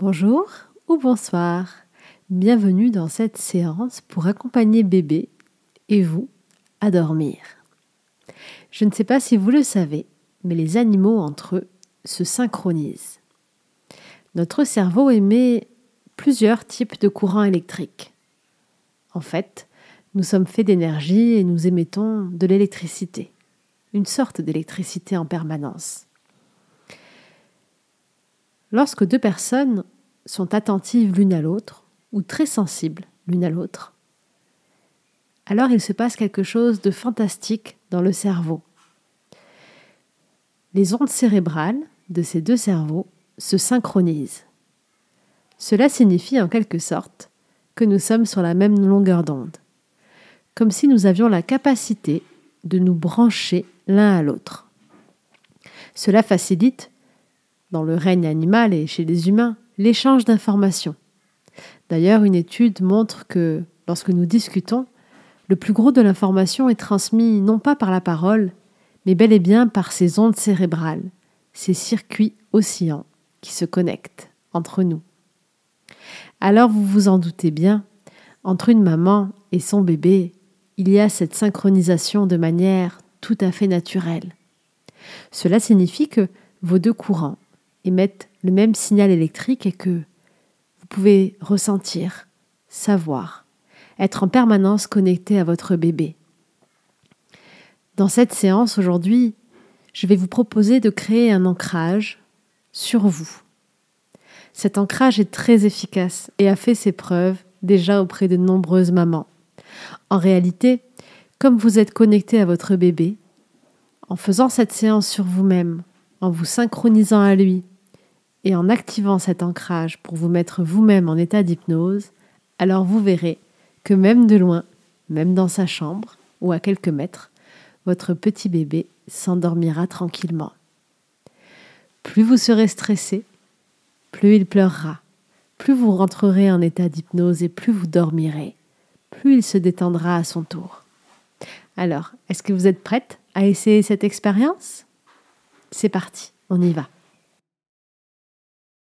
Bonjour ou bonsoir. Bienvenue dans cette séance pour accompagner bébé et vous à dormir. Je ne sais pas si vous le savez, mais les animaux entre eux se synchronisent. Notre cerveau émet plusieurs types de courants électriques. En fait, nous sommes faits d'énergie et nous émettons de l'électricité, une sorte d'électricité en permanence. Lorsque deux personnes sont attentives l'une à l'autre, ou très sensibles l'une à l'autre, alors il se passe quelque chose de fantastique dans le cerveau. Les ondes cérébrales de ces deux cerveaux se synchronisent. Cela signifie en quelque sorte que nous sommes sur la même longueur d'onde, comme si nous avions la capacité de nous brancher l'un à l'autre. Cela facilite dans le règne animal et chez les humains, l'échange d'informations. D'ailleurs, une étude montre que lorsque nous discutons, le plus gros de l'information est transmis non pas par la parole, mais bel et bien par ces ondes cérébrales, ces circuits oscillants qui se connectent entre nous. Alors vous vous en doutez bien, entre une maman et son bébé, il y a cette synchronisation de manière tout à fait naturelle. Cela signifie que vos deux courants, émettent le même signal électrique et que vous pouvez ressentir, savoir, être en permanence connecté à votre bébé. Dans cette séance aujourd'hui, je vais vous proposer de créer un ancrage sur vous. Cet ancrage est très efficace et a fait ses preuves déjà auprès de nombreuses mamans. En réalité, comme vous êtes connecté à votre bébé, en faisant cette séance sur vous-même, en vous synchronisant à lui, et en activant cet ancrage pour vous mettre vous-même en état d'hypnose, alors vous verrez que même de loin, même dans sa chambre ou à quelques mètres, votre petit bébé s'endormira tranquillement. Plus vous serez stressé, plus il pleurera, plus vous rentrerez en état d'hypnose et plus vous dormirez, plus il se détendra à son tour. Alors, est-ce que vous êtes prête à essayer cette expérience? C'est parti, on y va.